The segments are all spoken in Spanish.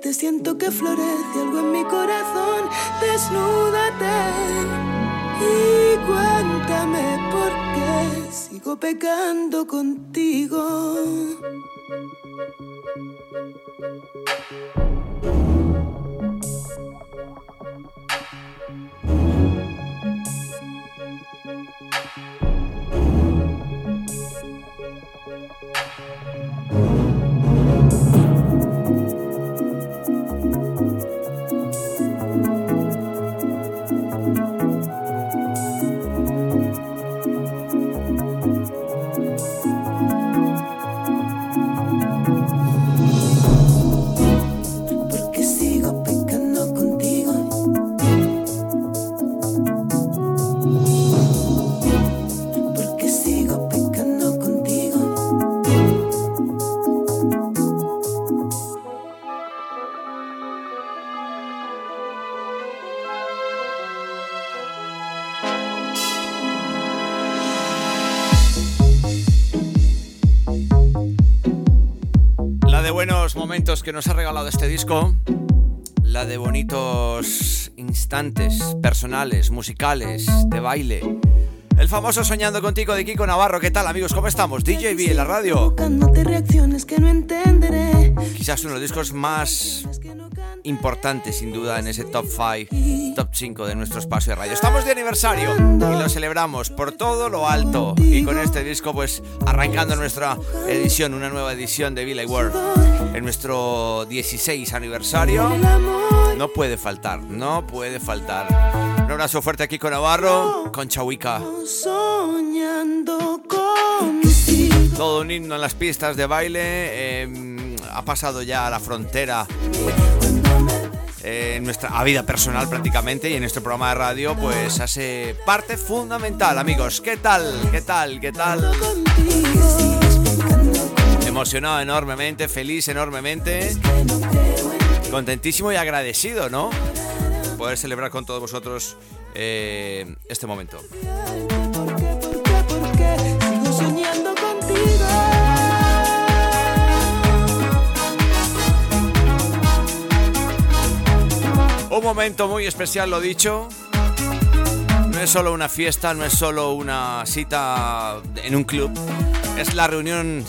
quererte siento que florece algo en mi corazón. Desnúdate y cuéntame por qué sigo pecando contigo. Que nos ha regalado este disco. La de bonitos instantes personales, musicales, de baile. El famoso Soñando contigo de Kiko Navarro. ¿Qué tal, amigos? ¿Cómo estamos? DJ B en la radio. Buscándote reacciones que no entenderé. Quizás uno de los discos más importantes, sin duda, en ese top 5, top 5 de nuestro espacio de radio. Estamos de aniversario y lo celebramos por todo lo alto. Y con este disco, pues, arrancando nuestra edición, una nueva edición de Villa World. En nuestro 16 aniversario. No puede faltar, no puede faltar. Un abrazo fuerte aquí con Navarro, con Chahuica. Todo un himno en las pistas de baile. eh, ha pasado ya a la frontera eh, en nuestra vida personal prácticamente y en nuestro programa de radio pues hace parte fundamental amigos ¿qué tal? ¿qué tal? ¿qué tal? Emocionado enormemente feliz enormemente contentísimo y agradecido ¿no? poder celebrar con todos vosotros eh, este momento. Un momento muy especial, lo dicho. No es solo una fiesta, no es solo una cita en un club. Es la reunión.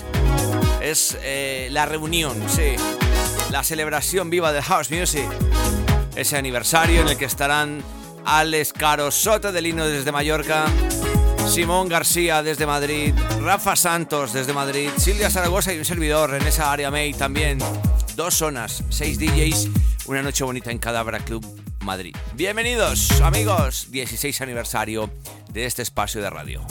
Eh, la reunión, sí. La celebración viva de House Music. Ese aniversario en el que estarán Alex Caro Soto del Lino desde Mallorca. Simón García desde Madrid, Rafa Santos desde Madrid, Silvia Zaragoza y un servidor en esa área May también. Dos zonas, seis DJs, una noche bonita en Cadabra Club Madrid. Bienvenidos amigos, 16 aniversario de este espacio de radio.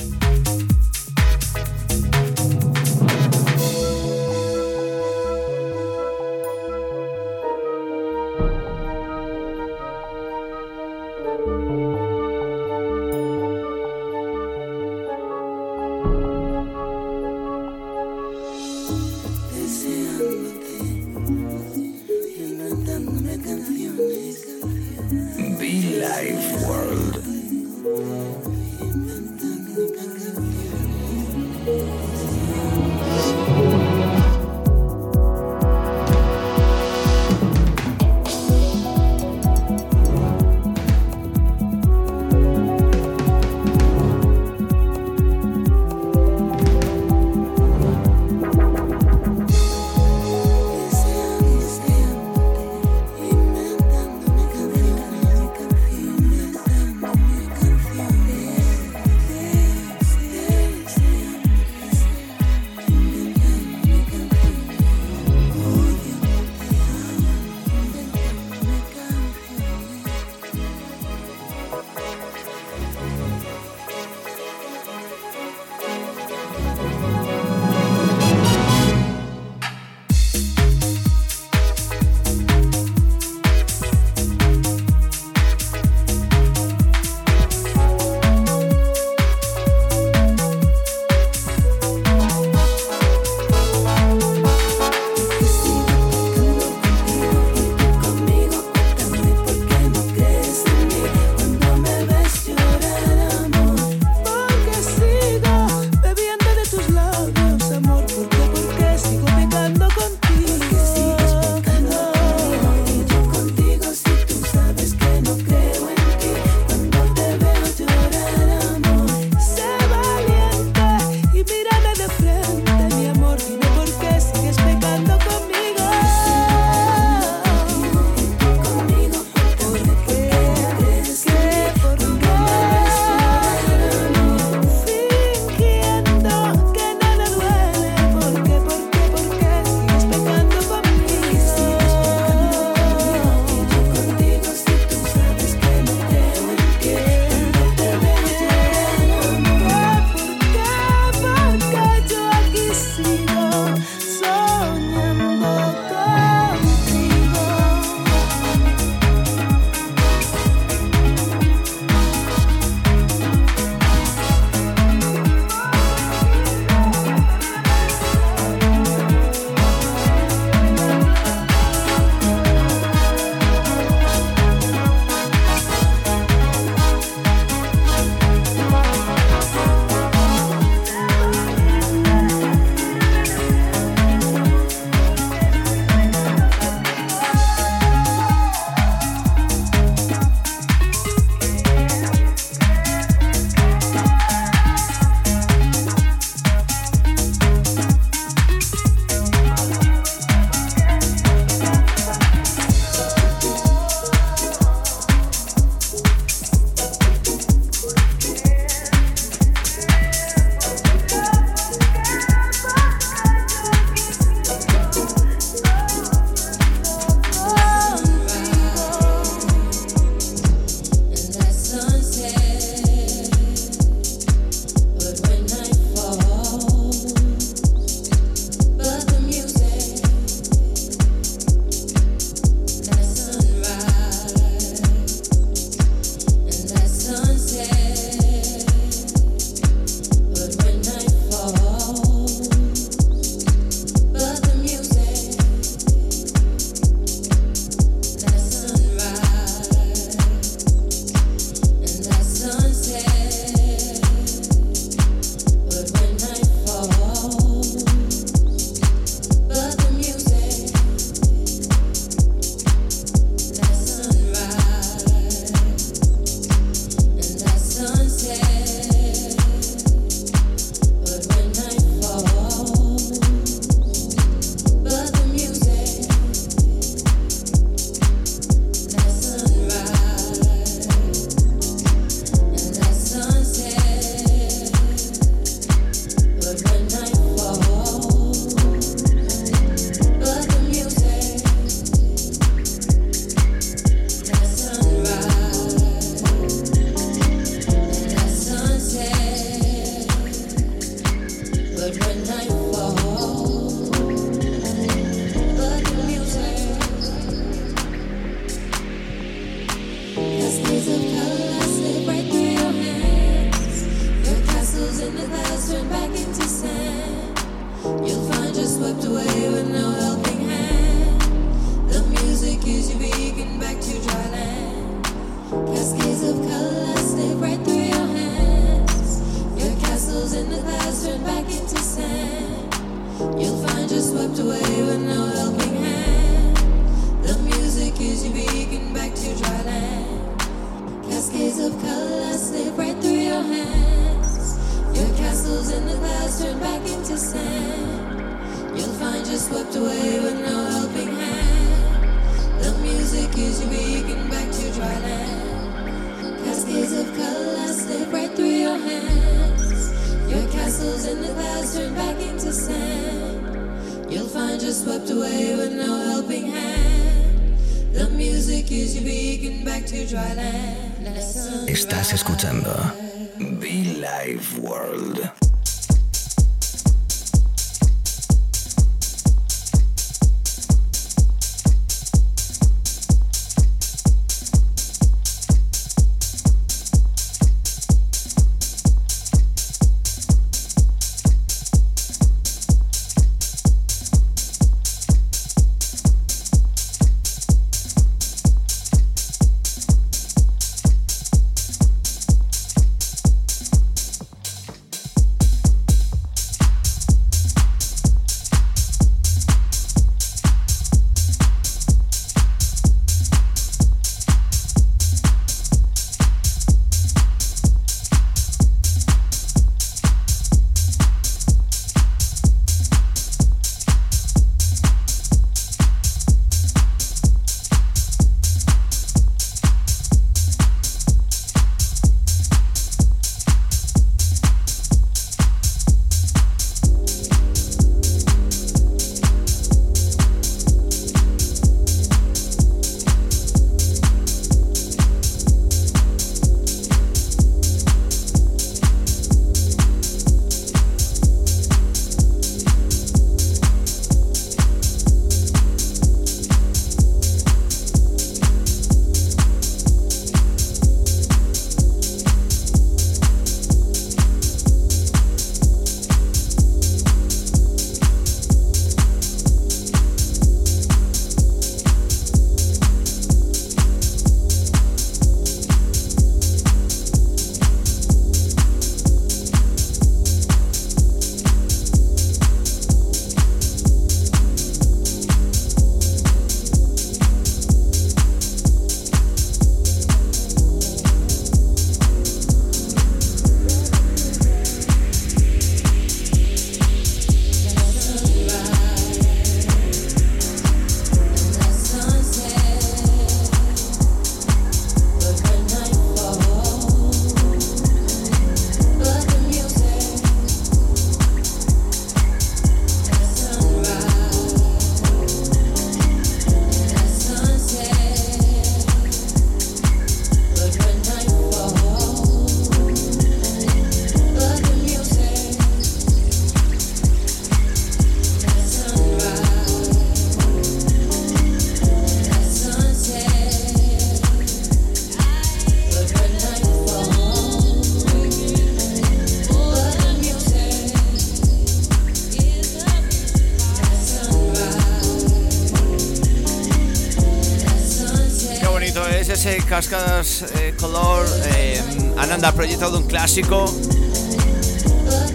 Cascadas eh, Color, eh, Ananda ha proyectado un clásico,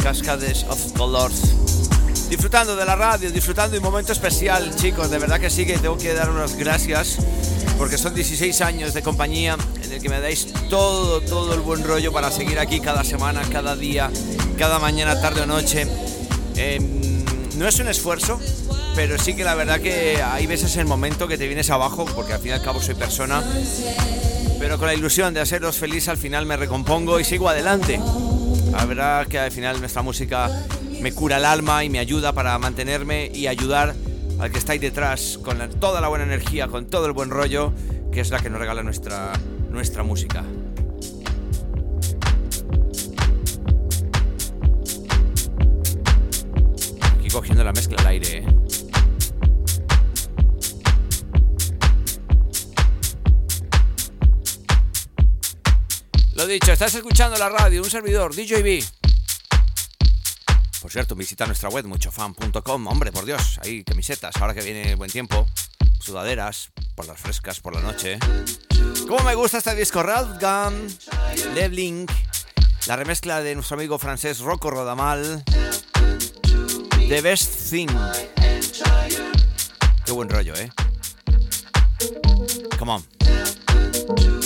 Cascades of Colors. Disfrutando de la radio, disfrutando de un momento especial, chicos, de verdad que sí que tengo que dar unas gracias, porque son 16 años de compañía en el que me dais todo, todo el buen rollo para seguir aquí cada semana, cada día, cada mañana, tarde o noche. Em, no es un esfuerzo, pero sí que la verdad que hay veces el momento que te vienes abajo, porque al fin y al cabo soy persona, pero con la ilusión de haceros feliz al final me recompongo y sigo adelante. La verdad que al final nuestra música me cura el alma y me ayuda para mantenerme y ayudar al que está ahí detrás con toda la buena energía, con todo el buen rollo, que es la que nos regala nuestra, nuestra música. Aquí cogiendo la mezcla al aire. ¿eh? Dicho, estás escuchando la radio, un servidor, DJB. Por cierto, visita nuestra web muchofan.com. Hombre, por Dios, hay camisetas, ahora que viene buen tiempo. Sudaderas, por las frescas, por la noche. ¿Cómo me gusta este disco? Ralph Gunn, Levling, la remezcla de nuestro amigo francés Rocco Rodamal. The Best Thing. Qué buen rollo, ¿eh? Come on.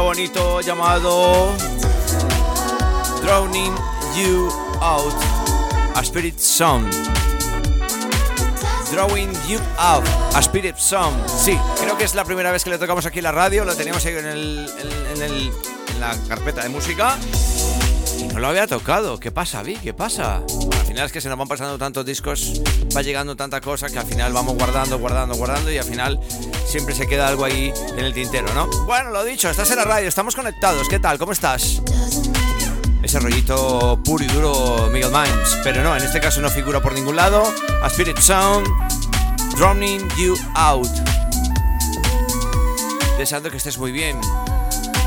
Bonito llamado Drowning You Out, a Spirit Song. Drawing You Out, a Spirit Song. Sí, creo que es la primera vez que le tocamos aquí en la radio, lo teníamos ahí en, el, en, la carpeta de música no lo había tocado. ¿Qué pasa, Vi? ¿Qué pasa? al final es que se nos van pasando tantos discos, va llegando tanta cosa que al final vamos guardando, guardando, guardando y al final siempre se queda algo ahí en el tintero, ¿no? Bueno, lo dicho, estás en la radio, estamos conectados. ¿Qué tal? ¿Cómo estás? Ese rollito puro y duro Miguel Minds, pero no, en este caso no figura por ningún lado. A Spirit Sound, Drowning You Out. Deseando que estés muy bien.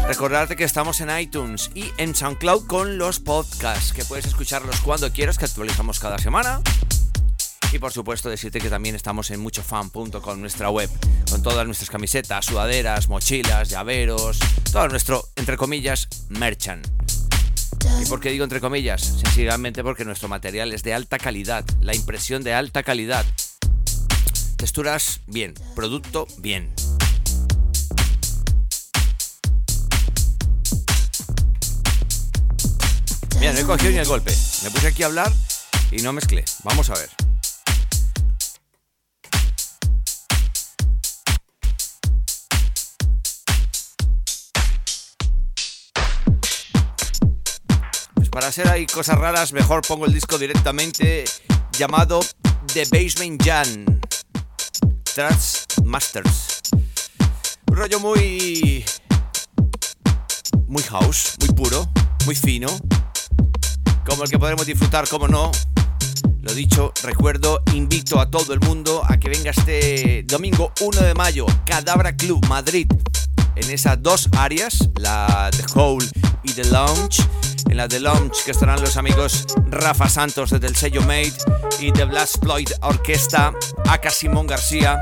Recordarte que estamos en iTunes y en SoundCloud con los podcasts, que puedes escucharlos cuando quieras, que actualizamos cada semana. Y por supuesto decirte que también estamos en muchofan.com, nuestra web, con todas nuestras camisetas, sudaderas, mochilas, llaveros, todo nuestro, entre comillas, merchant. ¿Y por qué digo entre comillas? Sencillamente porque nuestro material es de alta calidad, la impresión de alta calidad. Texturas bien, producto bien. Mira, no he cogido ni el golpe. Me puse aquí a hablar y no mezclé. Vamos a ver. para hacer ahí cosas raras, mejor pongo el disco directamente llamado The Basement Jan Trans Masters. Un rollo muy. muy house, muy puro, muy fino. Como el que podremos disfrutar, como no. Lo dicho, recuerdo, invito a todo el mundo a que venga este domingo 1 de mayo, Cadabra Club Madrid, en esas dos áreas, la The Hole y The Lounge en la de Lounge que estarán los amigos Rafa Santos desde el sello Made y The Blast Floyd Orquesta, Aka Simón García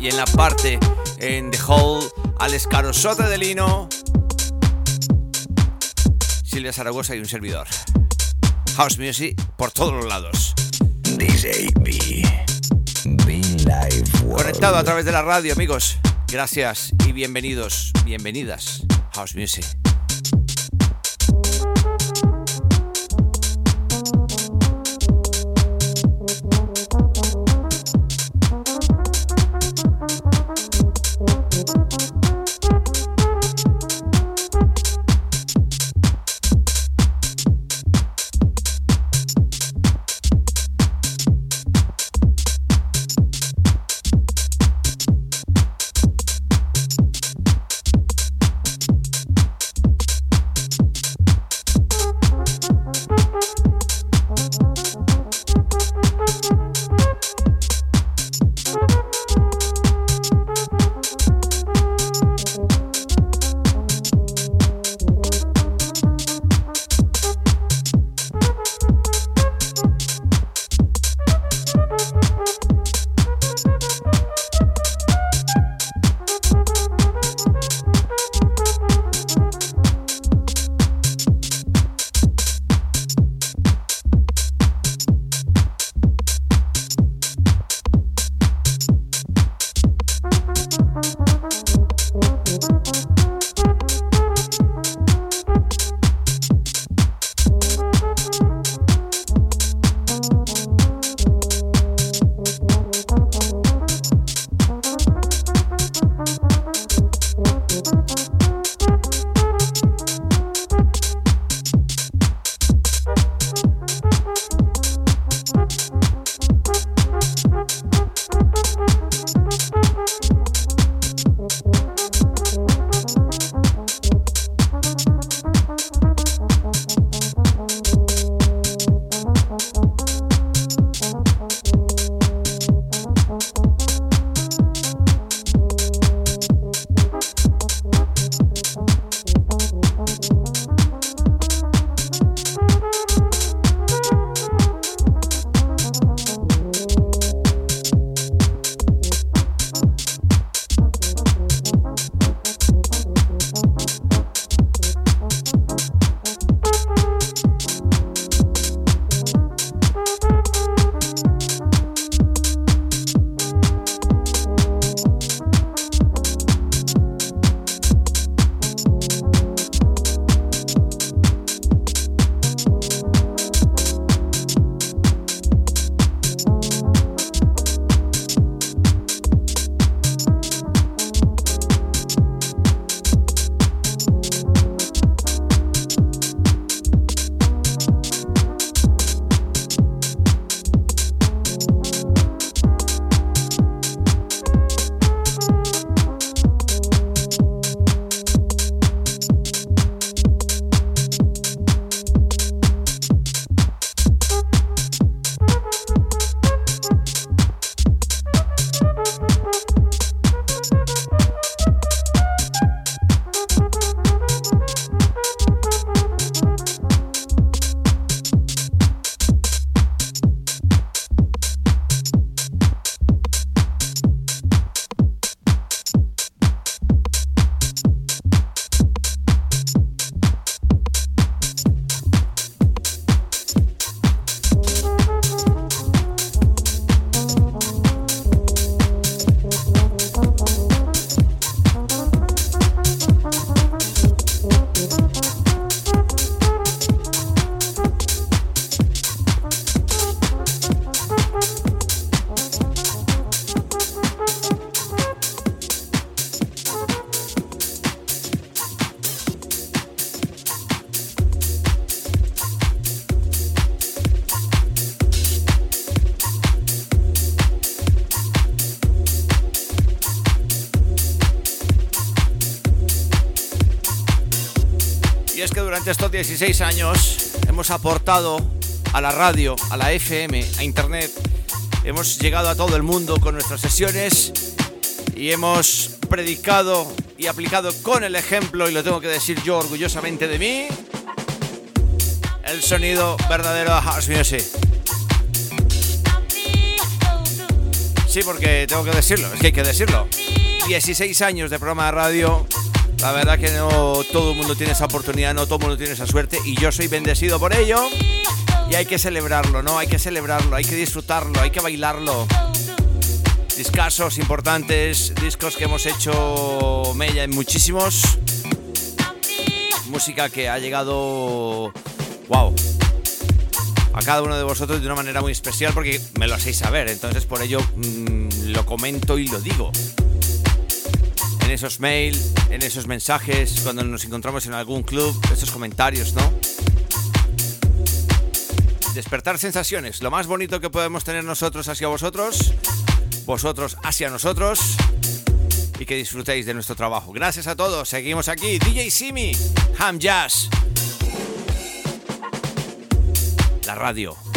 y en la parte en The Hall Alex Carosote de Lino, Silvia Zaragoza y un servidor. House Music por todos los lados. DJ B. Live Conectado a través de la radio, amigos. Gracias y bienvenidos, bienvenidas. House Music. 16 años hemos aportado a la radio, a la FM, a Internet, hemos llegado a todo el mundo con nuestras sesiones y hemos predicado y aplicado con el ejemplo, y lo tengo que decir yo orgullosamente de mí, el sonido verdadero de House Music. Sí, porque tengo que decirlo, es que hay que decirlo. 16 años de programa de radio la verdad que no todo el mundo tiene esa oportunidad, no todo el mundo tiene esa suerte y yo soy bendecido por ello. Y hay que celebrarlo, ¿no? Hay que celebrarlo, hay que disfrutarlo, hay que bailarlo. Discasos importantes, discos que hemos hecho Mella en muchísimos. Música que ha llegado, wow, a cada uno de vosotros de una manera muy especial porque me lo hacéis saber. Entonces por ello mm, lo comento y lo digo en esos mails, en esos mensajes, cuando nos encontramos en algún club, esos comentarios, ¿no? Despertar sensaciones, lo más bonito que podemos tener nosotros hacia vosotros, vosotros hacia nosotros y que disfrutéis de nuestro trabajo. Gracias a todos, seguimos aquí, DJ Simi, Ham Jazz, la radio.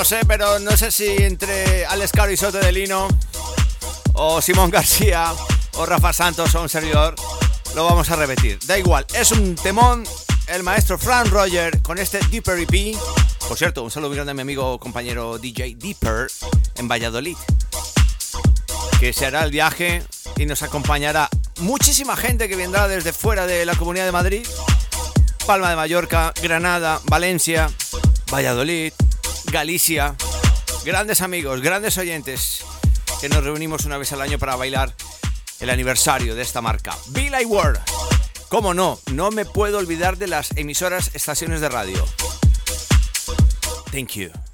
Lo sé, pero no sé si entre Alex Caro y Soto de Lino, o Simón García, o Rafa Santos, o un servidor, lo vamos a repetir. Da igual, es un temón, el maestro Frank Roger con este Deeper EP. Por cierto, un saludo grande a mi amigo compañero DJ Deeper en Valladolid, que se hará el viaje y nos acompañará muchísima gente que vendrá desde fuera de la Comunidad de Madrid, Palma de Mallorca, Granada, Valencia, Valladolid, Galicia. Grandes amigos, grandes oyentes que nos reunimos una vez al año para bailar el aniversario de esta marca. Be Like World. No, no me puedo olvidar de las emisoras estaciones de radio. Thank you.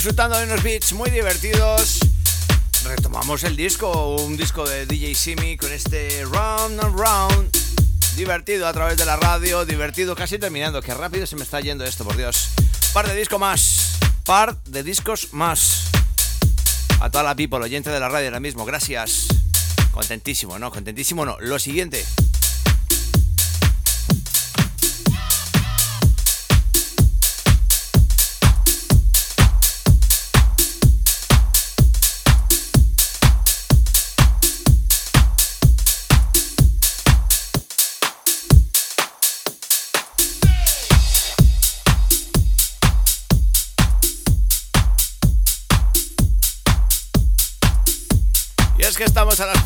Disfrutando de unos beats muy divertidos. Retomamos el disco, un disco de DJ Simi con este Round and Round. Divertido a través de la radio, divertido casi terminando. Qué rápido se me está yendo esto, por Dios. Par de discos más, par de discos más. A toda la people, oyente de la radio ahora mismo, gracias. Contentísimo, ¿no? Contentísimo, no. Lo siguiente.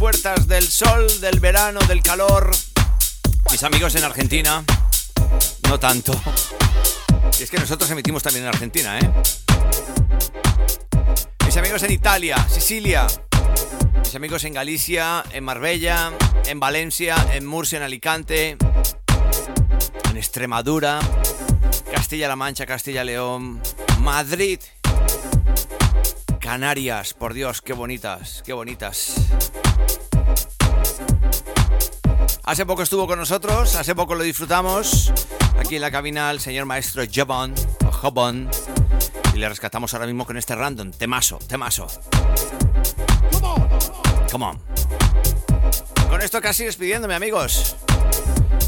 Puertas del sol, del verano, del calor. Mis amigos en Argentina, no tanto. Y es que nosotros emitimos también en Argentina, ¿eh? Mis amigos en Italia, Sicilia. Mis amigos en Galicia, en Marbella, en Valencia, en Murcia, en Alicante, en Extremadura, Castilla-La Mancha, Castilla-León, Madrid Canarias, por Dios, qué bonitas, qué bonitas. Hace poco estuvo con nosotros, hace poco lo disfrutamos. Aquí en la cabina el señor maestro Jobon, Jobon. Y le rescatamos ahora mismo con este random. Temaso, temaso. Come on. Con esto casi despidiéndome, amigos.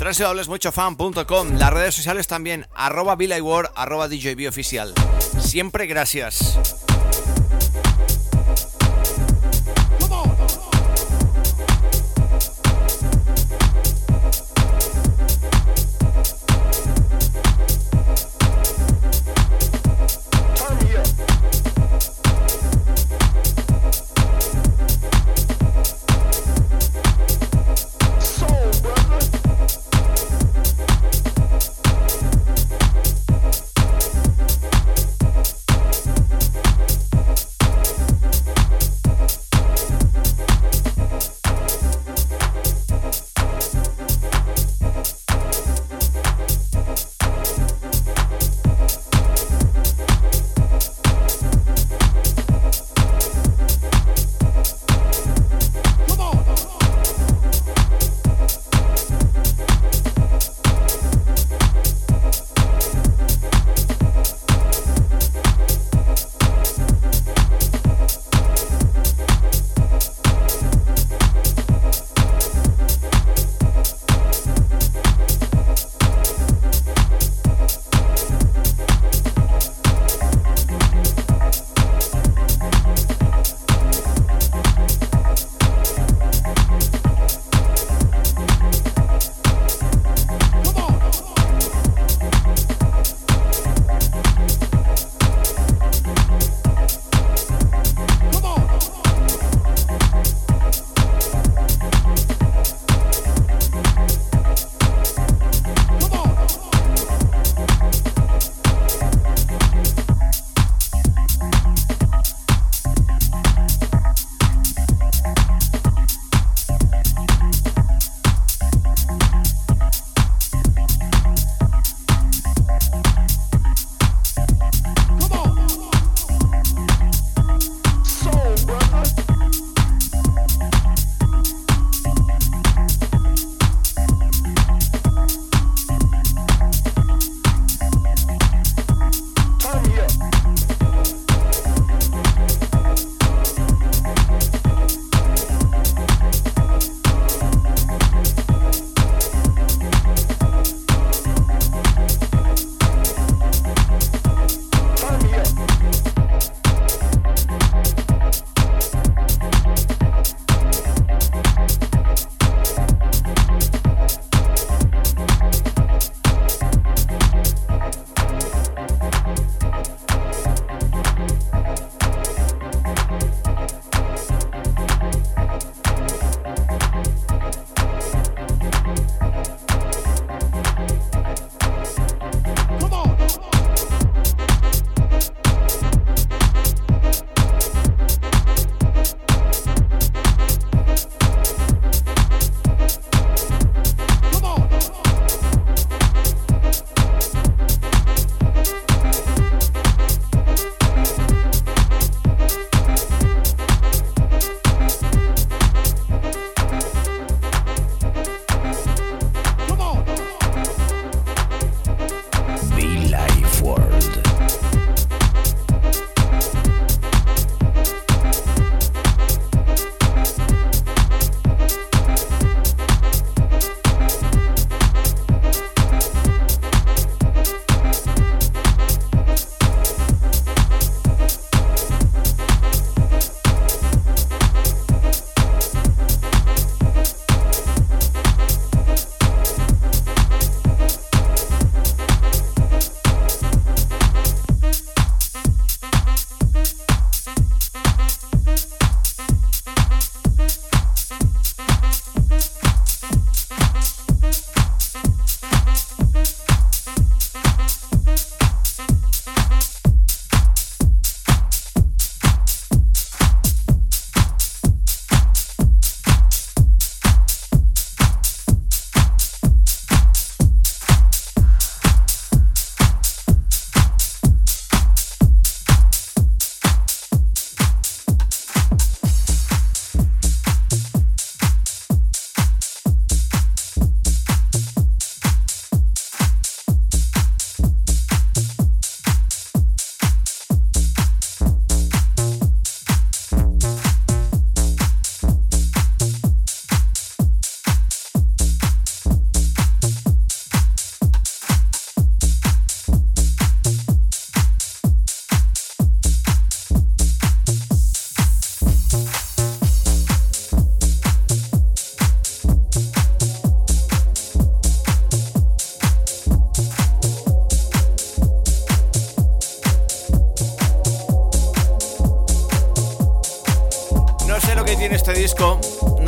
www.muchofan.com Las redes sociales también, arroba Ward, arroba DJB oficial. Siempre gracias.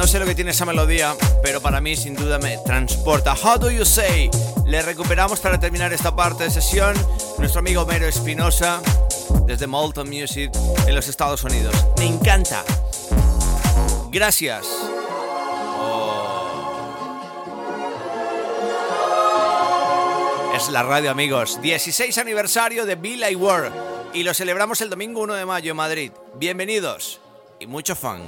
Sé lo que tiene esa melodía, pero para mí sin duda me transporta. How do you say? Le recuperamos para terminar esta parte de sesión nuestro amigo Mero Espinosa desde Molten Music en los Estados Unidos. Me encanta. Gracias. Es la radio, amigos. 16 aniversario de Bill I World y lo celebramos el domingo 1 de mayo en Madrid. Bienvenidos y mucho funk.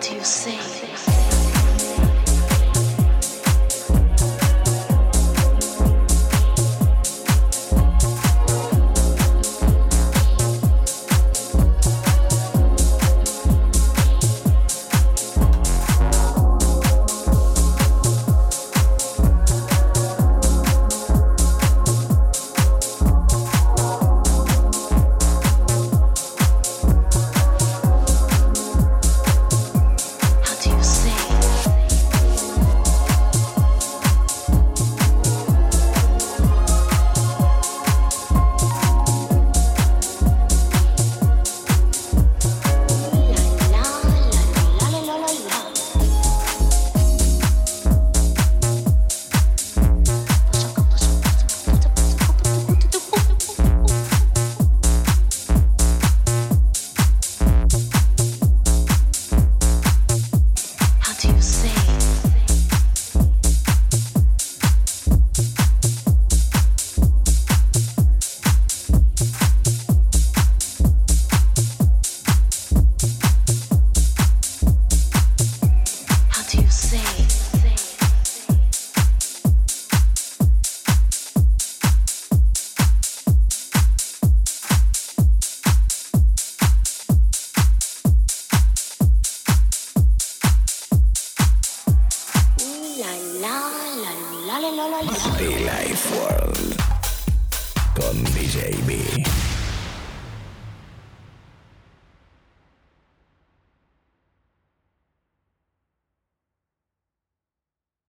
do you say?